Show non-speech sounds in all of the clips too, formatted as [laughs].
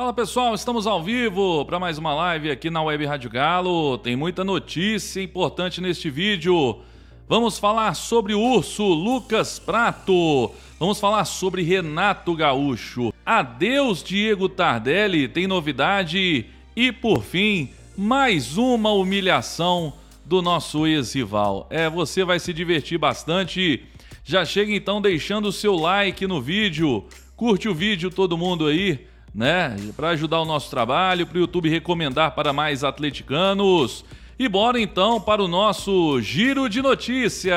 Fala pessoal, estamos ao vivo para mais uma live aqui na Web Rádio Galo. Tem muita notícia importante neste vídeo. Vamos falar sobre o urso Lucas Prato. Vamos falar sobre Renato Gaúcho. Adeus Diego Tardelli, tem novidade. E por fim, mais uma humilhação do nosso ex-rival. É, você vai se divertir bastante. Já chega então deixando o seu like no vídeo. Curte o vídeo todo mundo aí, né? Para ajudar o nosso trabalho, para o YouTube recomendar para mais atleticanos. E bora então para o nosso giro de notícias.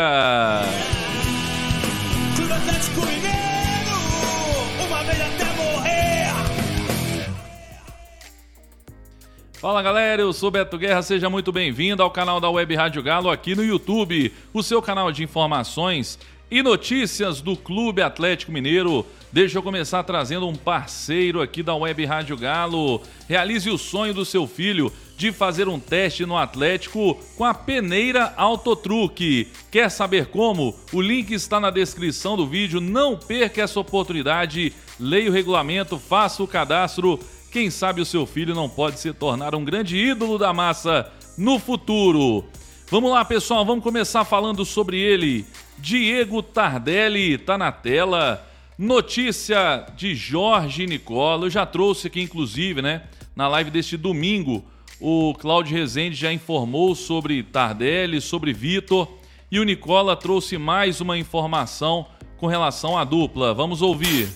Fala galera, eu sou Beto Guerra, seja muito bem-vindo ao canal da Web Rádio Galo aqui no YouTube, o seu canal de informações e notícias do Clube Atlético Mineiro. Deixa eu começar trazendo um parceiro aqui da Web Rádio Galo. Realize o sonho do seu filho de fazer um teste no Atlético com a peneira Autotruque. Quer saber como? O link está na descrição do vídeo. Não perca essa oportunidade. Leia o regulamento, faça o cadastro quem sabe o seu filho não pode se tornar um grande ídolo da massa no futuro. Vamos lá, pessoal, vamos começar falando sobre ele. Diego Tardelli está na tela. Notícia de Jorge Nicola. Eu já trouxe aqui, inclusive, né, na live deste domingo, o Cláudio Rezende já informou sobre Tardelli, sobre Vitor. E o Nicola trouxe mais uma informação com relação à dupla. Vamos ouvir.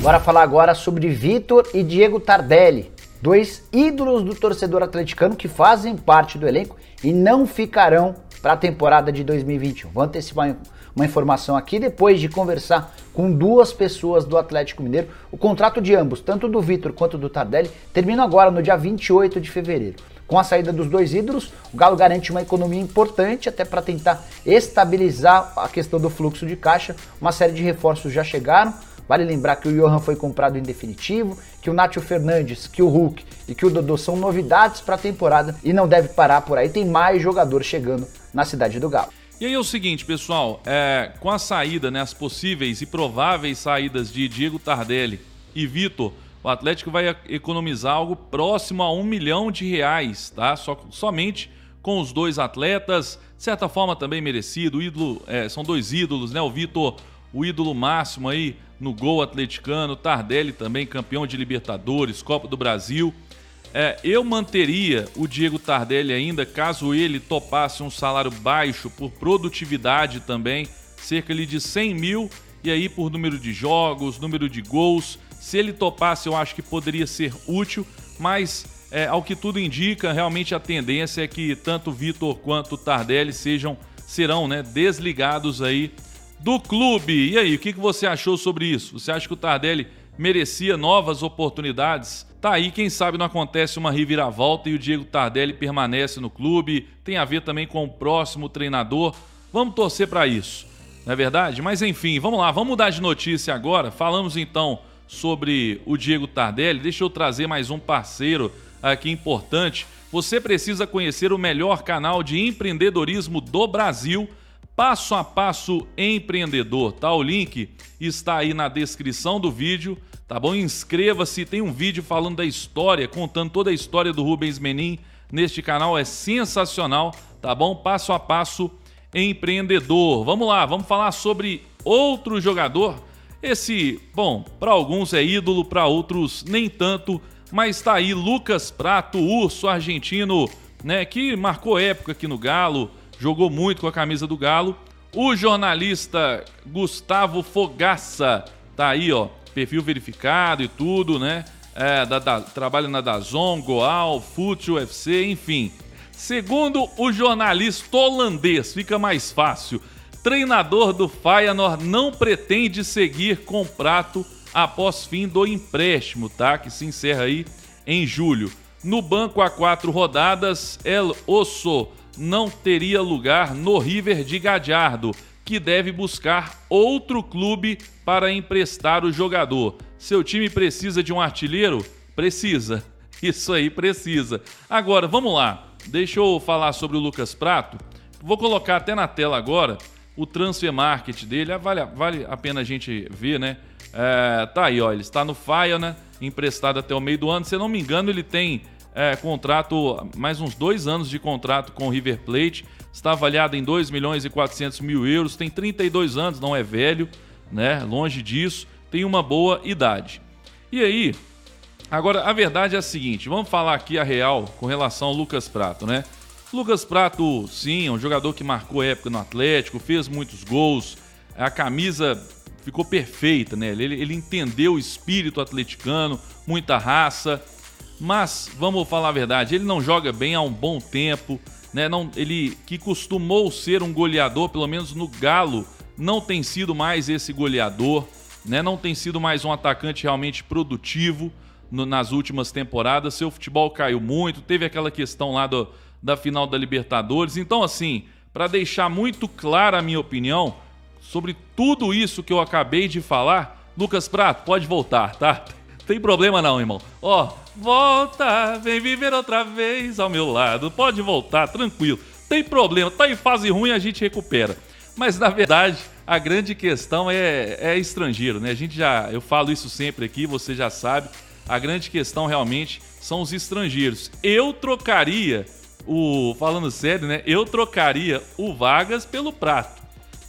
Bora falar agora sobre Vitor e Diego Tardelli, dois ídolos do torcedor atleticano que fazem parte do elenco e não ficarão para a temporada de 2021. Vou antecipar uma informação aqui depois de conversar com duas pessoas do Atlético Mineiro. O contrato de ambos, tanto do Vitor quanto do Tardelli, termina agora no dia 28 de fevereiro. Com a saída dos dois ídolos, o Galo garante uma economia importante até para tentar estabilizar a questão do fluxo de caixa. Uma série de reforços já chegaram, Vale lembrar que o Johan foi comprado em definitivo, que o Nátio Fernandes, que o Hulk e que o Dodô são novidades para a temporada e não deve parar por aí. Tem mais jogadores chegando na cidade do Galo. E aí é o seguinte, pessoal, é, com a saída, né, as possíveis e prováveis saídas de Diego Tardelli e Vitor, o Atlético vai economizar algo próximo a um milhão de reais, tá? Só, somente com os dois atletas, de certa forma também merecido. Ídolo, é, são dois ídolos, né? O Vitor, o ídolo máximo aí no gol atleticano, Tardelli também campeão de Libertadores, Copa do Brasil. É, eu manteria o Diego Tardelli ainda caso ele topasse um salário baixo por produtividade também, cerca de 100 mil, e aí por número de jogos, número de gols. Se ele topasse, eu acho que poderia ser útil, mas é, ao que tudo indica, realmente a tendência é que tanto Vitor quanto Tardelli sejam serão né, desligados aí do clube. E aí, o que você achou sobre isso? Você acha que o Tardelli merecia novas oportunidades? Tá aí, quem sabe não acontece uma reviravolta e o Diego Tardelli permanece no clube. Tem a ver também com o próximo treinador. Vamos torcer para isso, não é verdade? Mas enfim, vamos lá, vamos mudar de notícia agora. Falamos então sobre o Diego Tardelli. Deixa eu trazer mais um parceiro aqui importante. Você precisa conhecer o melhor canal de empreendedorismo do Brasil Passo a Passo Empreendedor, tá? O link está aí na descrição do vídeo, tá bom? Inscreva-se, tem um vídeo falando da história, contando toda a história do Rubens Menin neste canal, é sensacional, tá bom? Passo a Passo Empreendedor. Vamos lá, vamos falar sobre outro jogador. Esse, bom, para alguns é ídolo, para outros nem tanto, mas está aí Lucas Prato, urso argentino, né, que marcou época aqui no Galo, jogou muito com a camisa do Galo. O jornalista Gustavo Fogaça, tá aí, ó, perfil verificado e tudo, né? É, da, da, trabalha na Dazon, Goal, Fute UFC, enfim. Segundo o jornalista holandês, fica mais fácil. Treinador do Feyenoord não pretende seguir com prato após fim do empréstimo, tá? Que se encerra aí em julho. No banco há quatro rodadas, El Osso não teria lugar no River de Gadiardo, que deve buscar outro clube para emprestar o jogador. Seu time precisa de um artilheiro? Precisa. [laughs] Isso aí precisa. Agora, vamos lá. Deixa eu falar sobre o Lucas Prato. Vou colocar até na tela agora o transfer market dele. Vale, vale a pena a gente ver, né? É, tá aí, ó, ele está no Faia, né? Emprestado até o meio do ano. Se eu não me engano, ele tem é, contrato, mais uns dois anos de contrato com o River Plate. Está avaliado em 2 milhões e 400 mil euros. Tem 32 anos, não é velho, né? Longe disso. Tem uma boa idade. E aí, agora a verdade é a seguinte: vamos falar aqui a real com relação ao Lucas Prato, né? Lucas Prato, sim, é um jogador que marcou época no Atlético, fez muitos gols, a camisa ficou perfeita, né? Ele, ele entendeu o espírito atleticano, muita raça, mas vamos falar a verdade, ele não joga bem há um bom tempo, né? Não, ele que costumou ser um goleador, pelo menos no Galo, não tem sido mais esse goleador, né? Não tem sido mais um atacante realmente produtivo no, nas últimas temporadas. Seu futebol caiu muito, teve aquela questão lá do, da final da Libertadores. Então, assim, para deixar muito clara a minha opinião sobre tudo isso que eu acabei de falar, Lucas Prato, pode voltar, tá? [laughs] Tem problema não, irmão. Ó, volta, vem viver outra vez ao meu lado. Pode voltar, tranquilo. Tem problema, tá em fase ruim, a gente recupera. Mas na verdade, a grande questão é, é estrangeiro, né? A gente já, eu falo isso sempre aqui, você já sabe. A grande questão realmente são os estrangeiros. Eu trocaria o, falando sério, né? Eu trocaria o Vargas pelo Prato.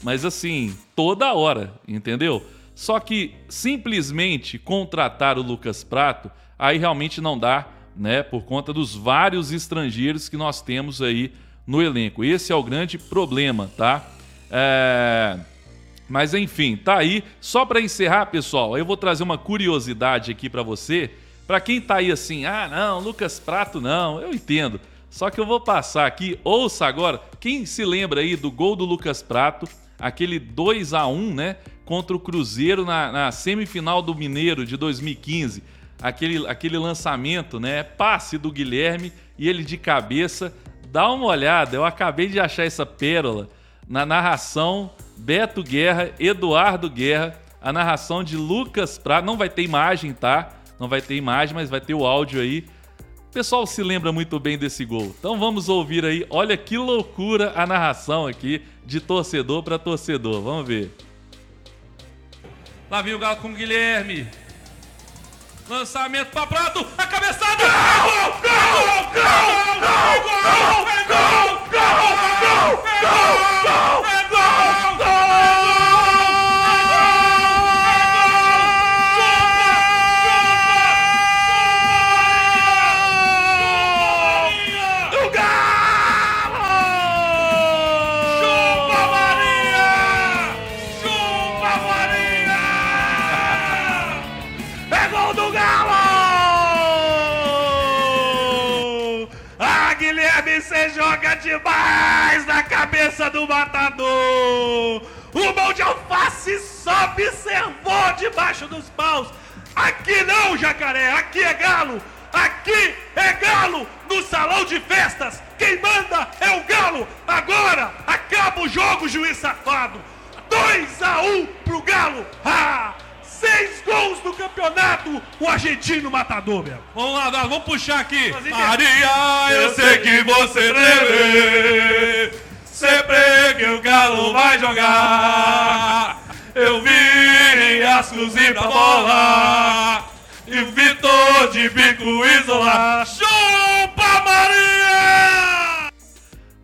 Mas assim, toda hora, entendeu? Só que simplesmente contratar o Lucas Prato, aí realmente não dá, né? Por conta dos vários estrangeiros que nós temos aí no elenco. Esse é o grande problema, tá? É... Mas enfim, tá aí. Só para encerrar, pessoal, eu vou trazer uma curiosidade aqui para você. Para quem tá aí assim, ah, não, Lucas Prato não, eu entendo. Só que eu vou passar aqui, ouça agora. Quem se lembra aí do gol do Lucas Prato, aquele 2 a 1 né? Contra o Cruzeiro na, na semifinal do Mineiro de 2015. Aquele, aquele lançamento, né? Passe do Guilherme e ele de cabeça. Dá uma olhada, eu acabei de achar essa pérola na narração Beto Guerra, Eduardo Guerra, a narração de Lucas Prato. Não vai ter imagem, tá? Não vai ter imagem, mas vai ter o áudio aí. O pessoal se lembra muito bem desse gol. Então vamos ouvir aí. Olha que loucura a narração aqui de torcedor para torcedor. Vamos ver. Lá vem o Galo com o Guilherme. Lançamento para Prato. A cabeçada. Gol! Gol! Gol! Gol! Gol! Gol! Gol! Gol! Gol! Gol! Joga demais na cabeça do matador. O mão de alface só observou debaixo dos paus. Aqui não, jacaré, aqui é galo. Aqui é galo no salão de festas. Quem manda é o galo. Agora acaba o jogo, juiz safado. 2 a 1 um pro galo. Ah! Seis gols no campeonato, o argentino matador, meu. Vamos lá, vamos puxar aqui. Maria, eu sei que você treme, sempre que o Galo vai jogar. Eu vi em Ascos e pra bola, e Vitor de bico isolar. Chupa, Maria!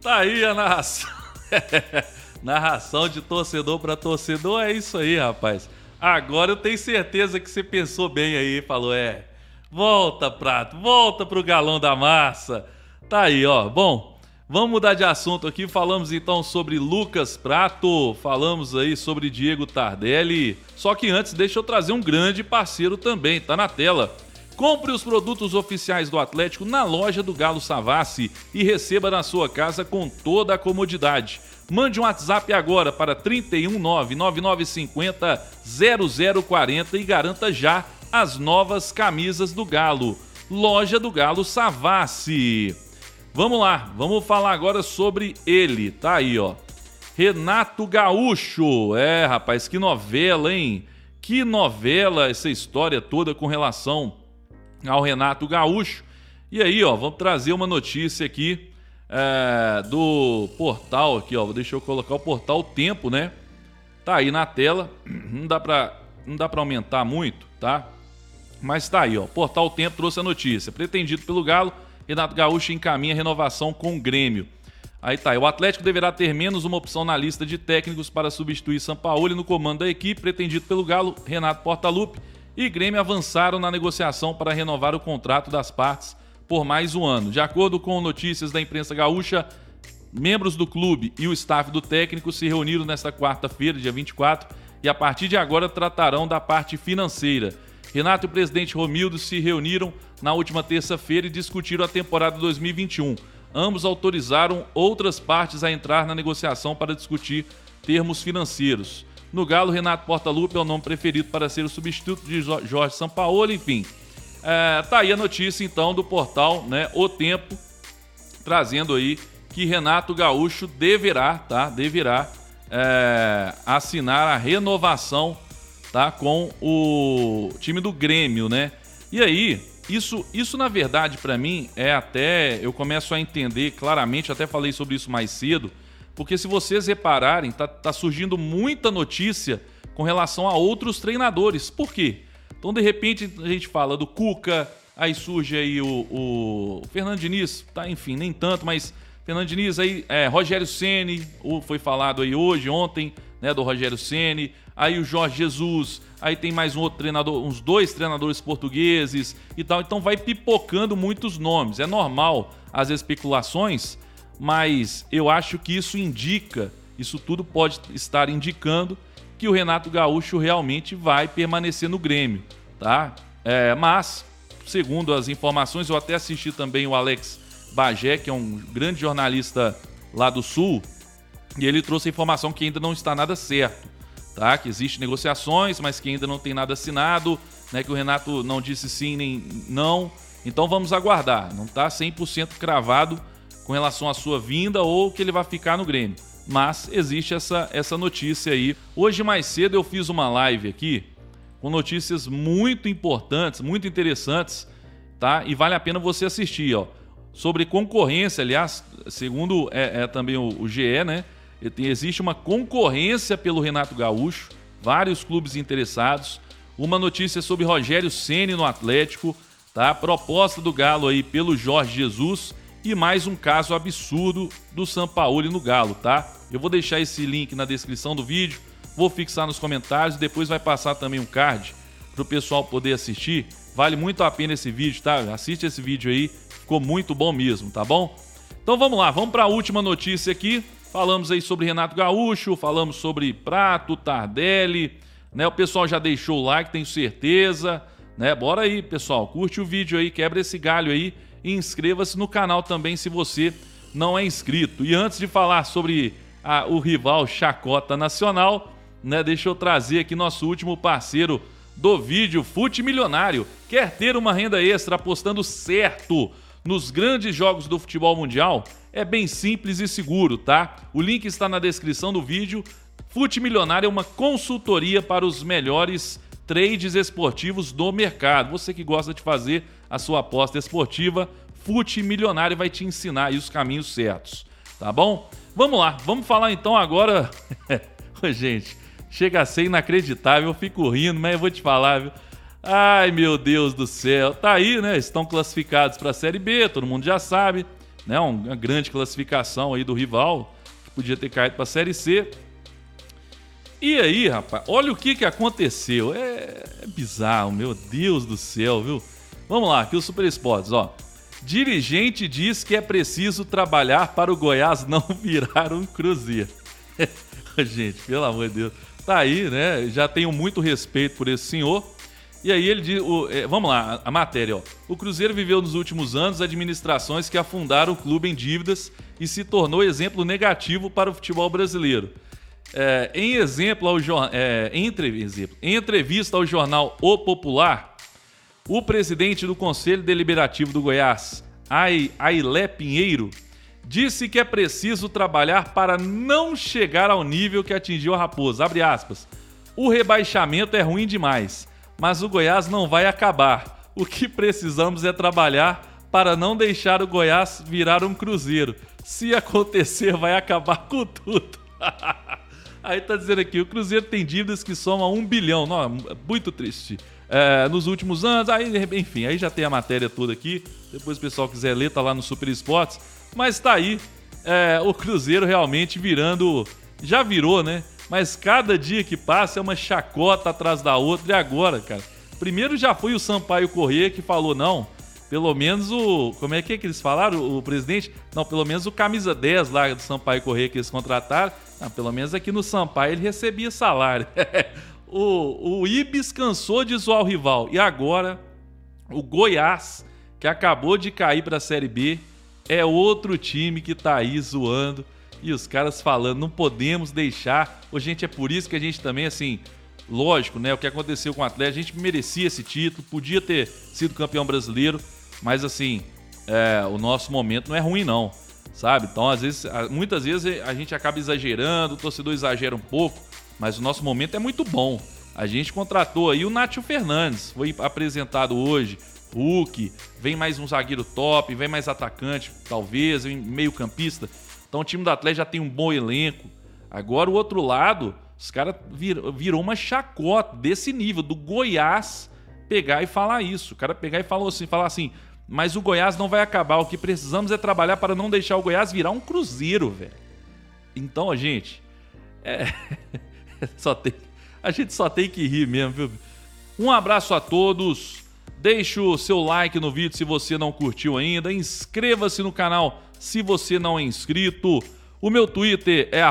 Tá aí a narração. [laughs] narração de torcedor para torcedor, é isso aí, rapaz. Agora eu tenho certeza que você pensou bem aí, falou, é. Volta, Prato, volta pro galão da massa. Tá aí, ó. Bom, vamos mudar de assunto aqui. Falamos então sobre Lucas Prato, falamos aí sobre Diego Tardelli. Só que antes, deixa eu trazer um grande parceiro também, tá na tela. Compre os produtos oficiais do Atlético na loja do Galo Savassi e receba na sua casa com toda a comodidade. Mande um WhatsApp agora para 319-9950-0040 e garanta já as novas camisas do Galo. Loja do Galo Savassi. Vamos lá, vamos falar agora sobre ele. Tá aí, ó. Renato Gaúcho. É, rapaz, que novela, hein? Que novela essa história toda com relação ao Renato Gaúcho. E aí, ó, vamos trazer uma notícia aqui é, do portal aqui, ó. Deixa eu colocar o portal Tempo, né? Tá aí na tela. [clears throat] Não dá pra não dá para aumentar muito, tá? Mas tá aí, ó. Portal Tempo trouxe a notícia. Pretendido pelo Galo, Renato Gaúcho encaminha renovação com o Grêmio. Aí tá, o Atlético deverá ter menos uma opção na lista de técnicos para substituir Sampaoli no comando da equipe, pretendido pelo Galo, Renato Portaluppi e Grêmio avançaram na negociação para renovar o contrato das partes por mais um ano. De acordo com notícias da imprensa gaúcha, membros do clube e o staff do técnico se reuniram nesta quarta-feira, dia 24, e a partir de agora tratarão da parte financeira. Renato e o presidente Romildo se reuniram na última terça-feira e discutiram a temporada 2021 ambos autorizaram outras partes a entrar na negociação para discutir termos financeiros. No Galo, Renato Portaluppi é o nome preferido para ser o substituto de Jorge Sampaoli, enfim. É, tá aí a notícia então do portal, né, O Tempo, trazendo aí que Renato Gaúcho deverá, tá, deverá é, assinar a renovação, tá, com o time do Grêmio, né? E aí, isso, isso na verdade, para mim, é até. Eu começo a entender claramente, até falei sobre isso mais cedo, porque se vocês repararem, tá, tá surgindo muita notícia com relação a outros treinadores. Por quê? Então, de repente, a gente fala do Cuca, aí surge aí o, o Fernando Diniz, tá? Enfim, nem tanto, mas Fernando Diniz aí, é, Rogério Ceni, foi falado aí hoje, ontem, né, do Rogério Ceni, aí o Jorge Jesus, aí tem mais um outro treinador, uns dois treinadores portugueses e tal. Então vai pipocando muitos nomes. É normal as especulações, mas eu acho que isso indica, isso tudo pode estar indicando que o Renato Gaúcho realmente vai permanecer no Grêmio, tá? É, mas, segundo as informações, eu até assisti também o Alex Bagé, que é um grande jornalista lá do Sul, e ele trouxe a informação que ainda não está nada certo tá? Que existe negociações, mas que ainda não tem nada assinado, né? Que o Renato não disse sim nem não. Então vamos aguardar. Não está 100% cravado com relação à sua vinda ou que ele vai ficar no Grêmio. Mas existe essa, essa notícia aí. Hoje mais cedo eu fiz uma live aqui com notícias muito importantes, muito interessantes, tá? E vale a pena você assistir, ó. Sobre concorrência, aliás, segundo é, é também o, o GE, né? Existe uma concorrência pelo Renato Gaúcho, vários clubes interessados. Uma notícia sobre Rogério Ceni no Atlético, tá? Proposta do Galo aí pelo Jorge Jesus e mais um caso absurdo do Sampaoli no Galo, tá? Eu vou deixar esse link na descrição do vídeo, vou fixar nos comentários e depois vai passar também um card para o pessoal poder assistir. Vale muito a pena esse vídeo, tá? Assiste esse vídeo aí, ficou muito bom mesmo, tá bom? Então vamos lá, vamos para a última notícia aqui. Falamos aí sobre Renato Gaúcho, falamos sobre Prato, Tardelli, né? O pessoal já deixou o like, tenho certeza, né? Bora aí, pessoal, curte o vídeo aí, quebra esse galho aí e inscreva-se no canal também se você não é inscrito. E antes de falar sobre a, o rival Chacota Nacional, né? Deixa eu trazer aqui nosso último parceiro do vídeo, Fute Milionário. Quer ter uma renda extra apostando certo nos grandes jogos do futebol mundial? É bem simples e seguro, tá? O link está na descrição do vídeo. Fute Milionário é uma consultoria para os melhores trades esportivos do mercado. Você que gosta de fazer a sua aposta esportiva, Fute Milionário vai te ensinar os caminhos certos, tá bom? Vamos lá, vamos falar então agora. [laughs] Gente, chega a ser inacreditável, eu fico rindo, mas eu vou te falar, viu? Ai, meu Deus do céu. Tá aí, né? Estão classificados para a Série B, todo mundo já sabe né, uma grande classificação aí do rival, que podia ter caído para a Série C. E aí, rapaz, olha o que, que aconteceu. É, é bizarro, meu Deus do céu, viu? Vamos lá, aqui o Super Esportes, ó. Dirigente diz que é preciso trabalhar para o Goiás não [laughs] virar um Cruzeiro. [laughs] Gente, pelo amor de Deus. Tá aí, né? Já tenho muito respeito por esse senhor. E aí ele diz, o, é, vamos lá, a matéria, ó. O Cruzeiro viveu nos últimos anos administrações que afundaram o clube em dívidas e se tornou exemplo negativo para o futebol brasileiro. É, em exemplo ao é, em entrevista ao jornal O Popular, o presidente do Conselho Deliberativo do Goiás, Ailé Pinheiro, disse que é preciso trabalhar para não chegar ao nível que atingiu a Raposa. Abre aspas. O rebaixamento é ruim demais mas o Goiás não vai acabar. O que precisamos é trabalhar para não deixar o Goiás virar um cruzeiro. Se acontecer, vai acabar com tudo. [laughs] Aí tá dizendo aqui, o Cruzeiro tem dívidas que somam um bilhão. Não, muito triste. É, nos últimos anos, aí, enfim, aí já tem a matéria toda aqui. Depois o pessoal quiser ler, tá lá no Super Esportes. Mas tá aí, é, o Cruzeiro realmente virando. Já virou, né? Mas cada dia que passa é uma chacota atrás da outra. E agora, cara? Primeiro já foi o Sampaio Corrêa que falou: não, pelo menos o. Como é que, é que eles falaram? O presidente? Não, pelo menos o camisa 10 lá do Sampaio Corrêa que eles contrataram. Não, pelo menos aqui no Sampaio ele recebia salário. [laughs] o, o Ibis cansou de zoar o rival. E agora, o Goiás, que acabou de cair para a Série B, é outro time que tá aí zoando. E os caras falando, não podemos deixar. Ô, gente, é por isso que a gente também, assim, lógico, né? O que aconteceu com o Atlético, a gente merecia esse título, podia ter sido campeão brasileiro, mas assim, é, o nosso momento não é ruim, não. Sabe? Então, às vezes, muitas vezes a gente acaba exagerando, o torcedor exagera um pouco, mas o nosso momento é muito bom. A gente contratou aí o Nátio Fernandes, foi apresentado hoje. Hulk, vem mais um zagueiro top, vem mais atacante, talvez, meio campista. Então o time do Atlético já tem um bom elenco. Agora o outro lado, os caras vir, virou uma chacota desse nível, do Goiás pegar e falar isso. O cara pegar e falar assim, falar assim, mas o Goiás não vai acabar. O que precisamos é trabalhar para não deixar o Goiás virar um cruzeiro, velho. Então, gente, é... [laughs] só tem... a gente só tem que rir mesmo, viu? Um abraço a todos. Deixe o seu like no vídeo se você não curtiu ainda. Inscreva-se no canal se você não é inscrito. O meu Twitter é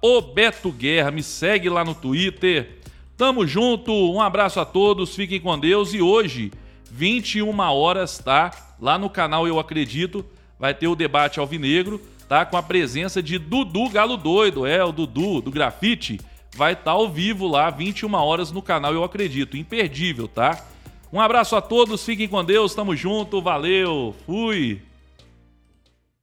@obetoguerra. Me segue lá no Twitter. Tamo junto. Um abraço a todos. Fiquem com Deus. E hoje, 21 horas, tá? Lá no canal Eu Acredito, vai ter o debate alvinegro, tá? Com a presença de Dudu Galo Doido. É, o Dudu do grafite. Vai estar tá ao vivo lá, 21 horas no canal Eu Acredito. Imperdível, tá? Um abraço a todos, fiquem com Deus, tamo junto, valeu, fui!